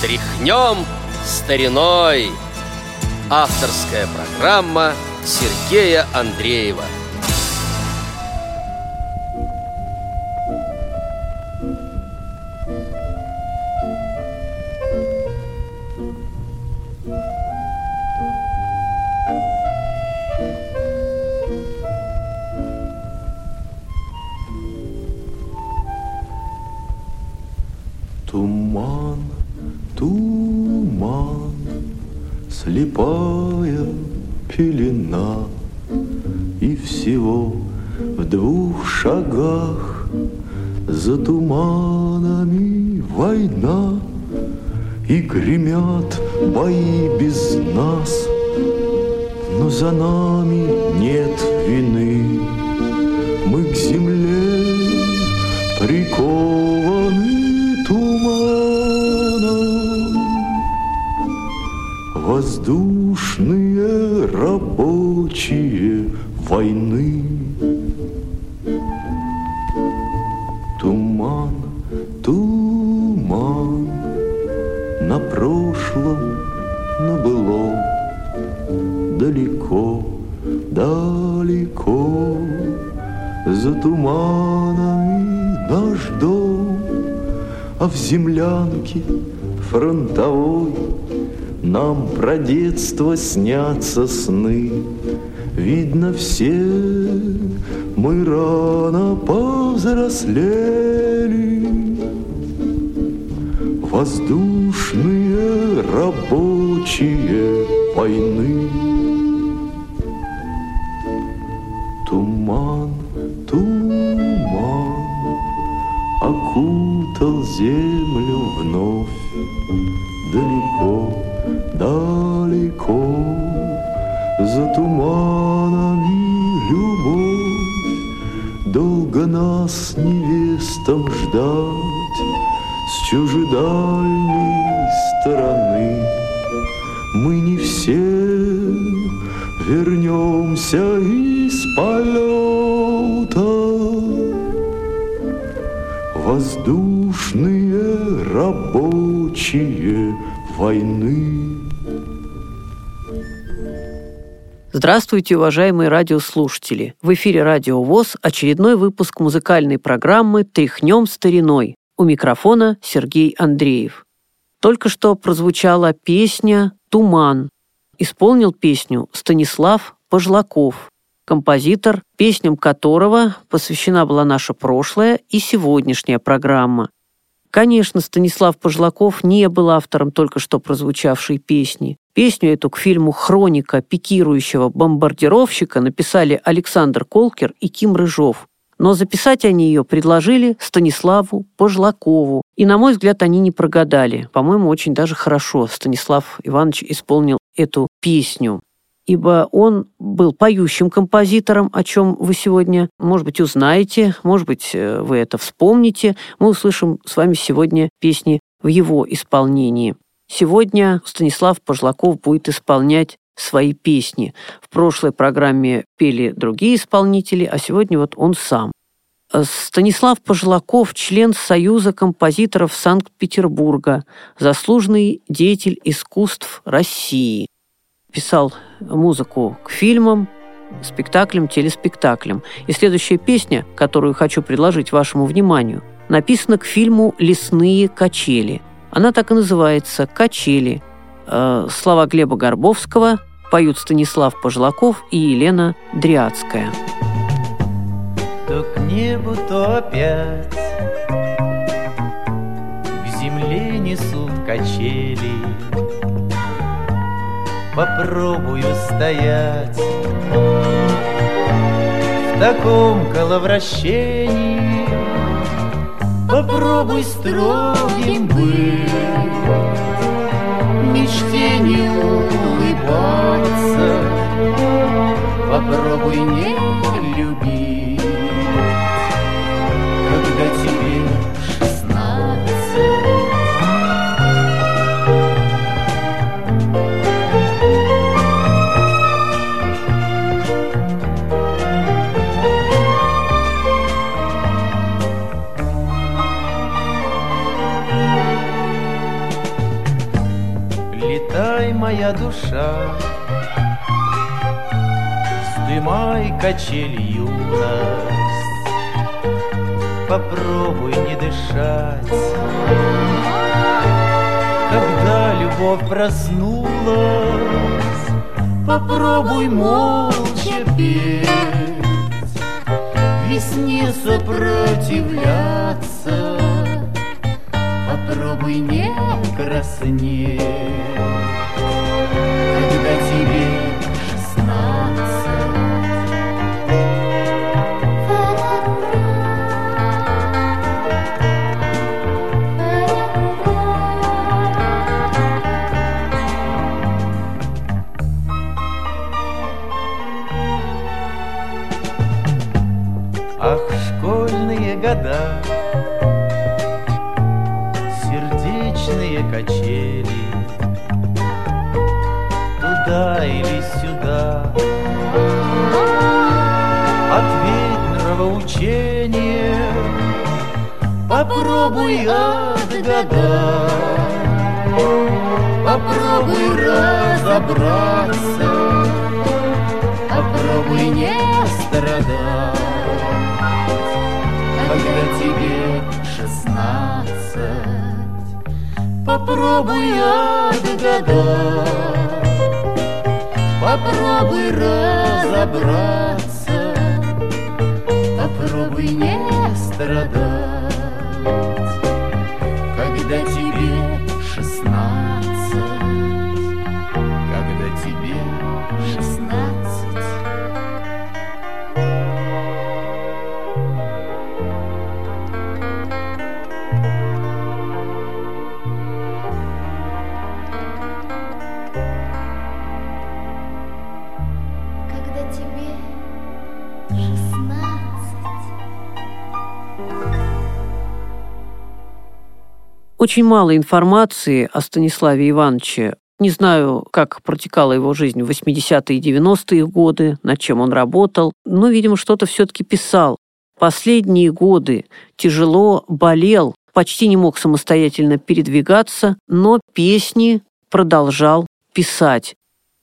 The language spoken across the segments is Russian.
Тряхнем стариной. Авторская программа Сергея Андреева. Туман, туман, слепая пелена, И всего в двух шагах за туманами война, И гремят бои без нас, но за нами нет вины. Мы к земле прикованы Воздушные рабочие войны. Туман, туман на прошлом, на былом далеко, далеко за туманами наш дом, а в землянке фронтовой нам про детство снятся сны. Видно, все мы рано повзрослели. Воздушные рабочие войны. Туман, туман окутал землю вновь. Нас невестам ждать с чужедальней стороны. Мы не все вернемся из полета. Воздушные рабочие войны. Здравствуйте, уважаемые радиослушатели! В эфире Радио ВОЗ очередной выпуск музыкальной программы «Тряхнем стариной». У микрофона Сергей Андреев. Только что прозвучала песня «Туман». Исполнил песню Станислав Пожлаков, композитор, песням которого посвящена была наша прошлая и сегодняшняя программа. Конечно, Станислав Пожлаков не был автором только что прозвучавшей песни. Песню эту к фильму «Хроника пикирующего бомбардировщика» написали Александр Колкер и Ким Рыжов. Но записать они ее предложили Станиславу Пожлакову. И, на мой взгляд, они не прогадали. По-моему, очень даже хорошо Станислав Иванович исполнил эту песню ибо он был поющим композитором, о чем вы сегодня, может быть, узнаете, может быть, э, вы это вспомните. Мы услышим с вами сегодня песни в его исполнении. Сегодня Станислав Пожлаков будет исполнять свои песни. В прошлой программе пели другие исполнители, а сегодня вот он сам. Э, Станислав Пожлаков, член Союза композиторов Санкт-Петербурга, заслуженный деятель искусств России – писал музыку к фильмам, спектаклям, телеспектаклям. И следующая песня, которую хочу предложить вашему вниманию, написана к фильму «Лесные качели». Она так и называется «Качели». Э, слова Глеба Горбовского поют Станислав Пожлаков и Елена Дриадская. То к небу, то опять К земле несут качели попробую стоять В таком коловращении Попробуй строгим быть. Мечте не улыбаться. Попробуй не Качель юность, Попробуй не дышать. Когда любовь проснулась, Попробуй молча петь, Весне сопротивляться, Попробуй не краснеть, Попробуй отгадать, попробуй разобраться, Попробуй не страдать. Когда тебе шестнадцать. Попробуй отгадать, попробуй разобраться, попробуй не страдать, Очень мало информации о Станиславе Ивановиче. Не знаю, как протекала его жизнь в 80-е и 90-е годы, над чем он работал, но, видимо, что-то все-таки писал. Последние годы тяжело болел, почти не мог самостоятельно передвигаться, но песни продолжал писать.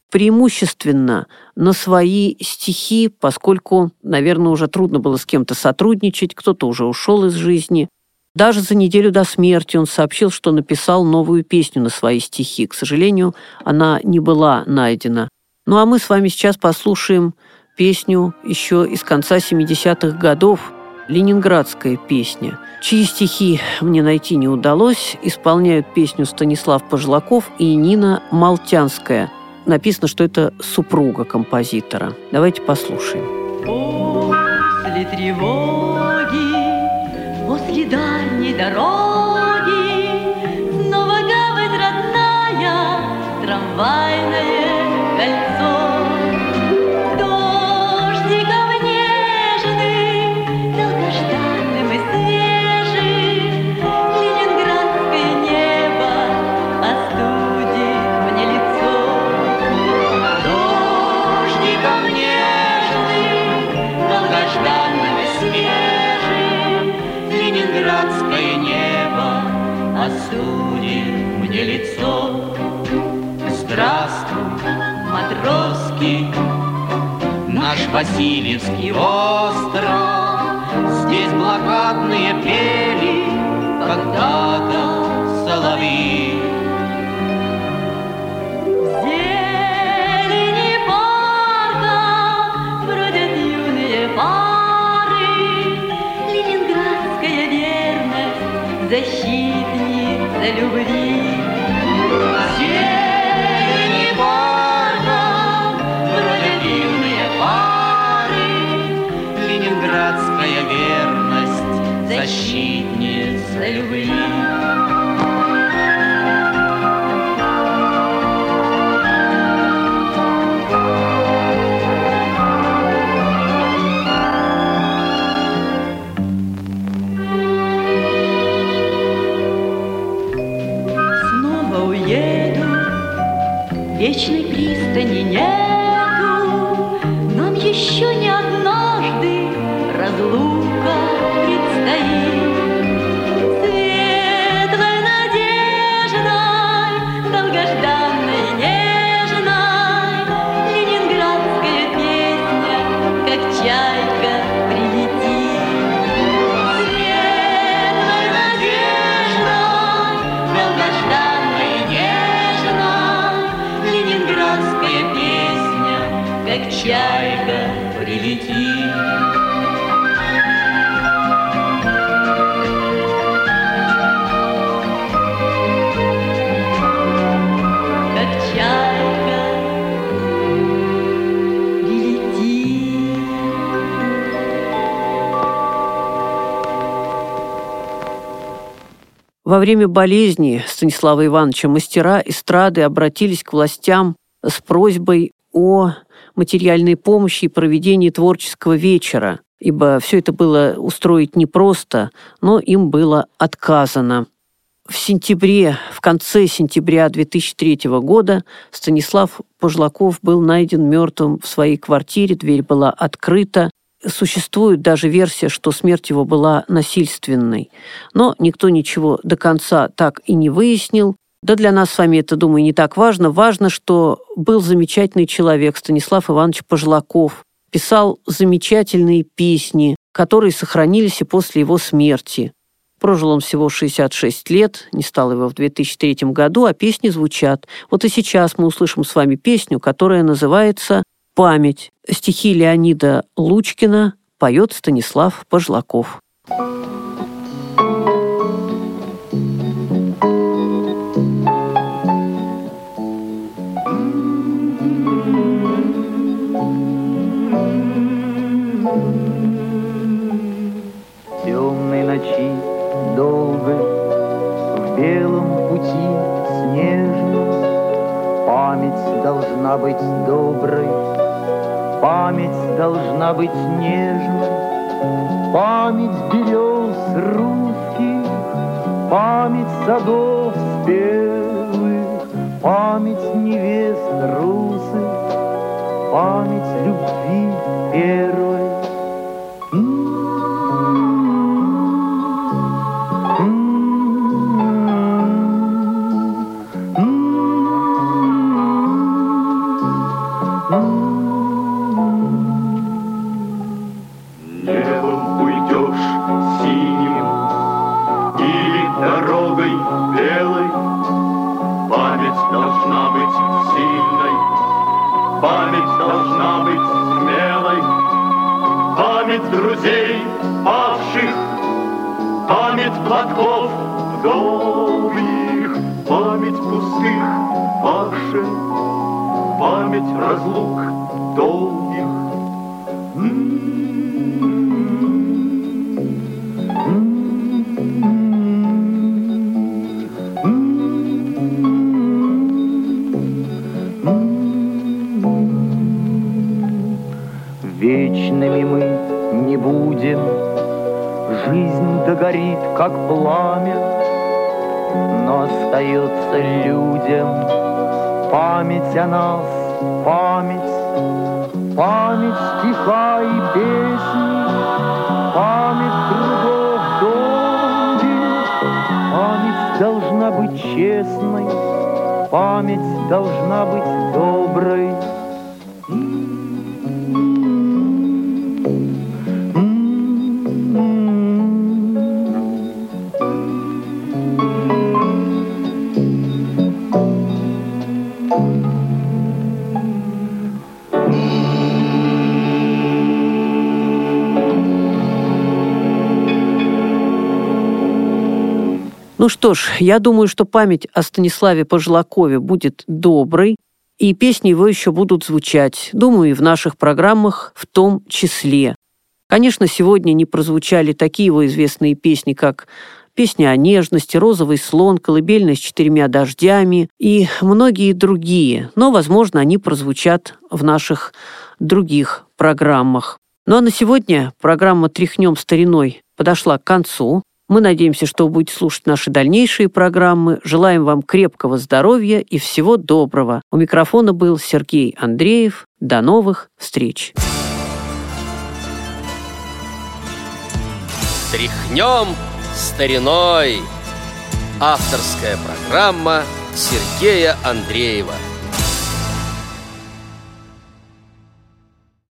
Преимущественно на свои стихи, поскольку, наверное, уже трудно было с кем-то сотрудничать, кто-то уже ушел из жизни. Даже за неделю до смерти он сообщил, что написал новую песню на свои стихи. К сожалению, она не была найдена. Ну а мы с вами сейчас послушаем песню еще из конца 70-х годов, ленинградская песня, чьи стихи мне найти не удалось, исполняют песню Станислав Пожлаков и Нина Малтянская. Написано, что это супруга композитора. Давайте послушаем. После тревоги, после дальней дороги, Снова гавань родная, трамвайное кольцо. Васильевский остров. Здесь блокадные пели когда-то соловьи. Защитница любви. Верность, защитница Во время болезни Станислава Ивановича мастера эстрады обратились к властям с просьбой о материальной помощи и проведении творческого вечера, ибо все это было устроить непросто, но им было отказано. В сентябре, в конце сентября 2003 года Станислав Пожлаков был найден мертвым в своей квартире, дверь была открыта. Существует даже версия, что смерть его была насильственной. Но никто ничего до конца так и не выяснил. Да для нас с вами это, думаю, не так важно. Важно, что был замечательный человек Станислав Иванович Пожлаков. Писал замечательные песни, которые сохранились и после его смерти. Прожил он всего 66 лет, не стал его в 2003 году, а песни звучат. Вот и сейчас мы услышим с вами песню, которая называется «Память». Стихи Леонида Лучкина поет Станислав Пожлаков. темной быть нежной Память берез русских Память садов спелых Память невест русых Память любви первой Память должна быть смелой. Память друзей павших Память платков вдовьих Память пустых пашин Память разлук долгих как пламя, Но остается людям Память о нас, память, Память стиха и песни, Память трудов долгих, Память должна быть честной, Память должна быть доброй. Ну что ж, я думаю, что память о Станиславе Пожлакове будет доброй, и песни его еще будут звучать, думаю, и в наших программах в том числе. Конечно, сегодня не прозвучали такие его известные песни, как «Песня о нежности», «Розовый слон», «Колыбельная с четырьмя дождями» и многие другие, но, возможно, они прозвучат в наших других программах. Ну а на сегодня программа «Тряхнем стариной» подошла к концу. Мы надеемся, что вы будете слушать наши дальнейшие программы. Желаем вам крепкого здоровья и всего доброго. У микрофона был Сергей Андреев. До новых встреч. Тряхнем стариной. Авторская программа Сергея Андреева.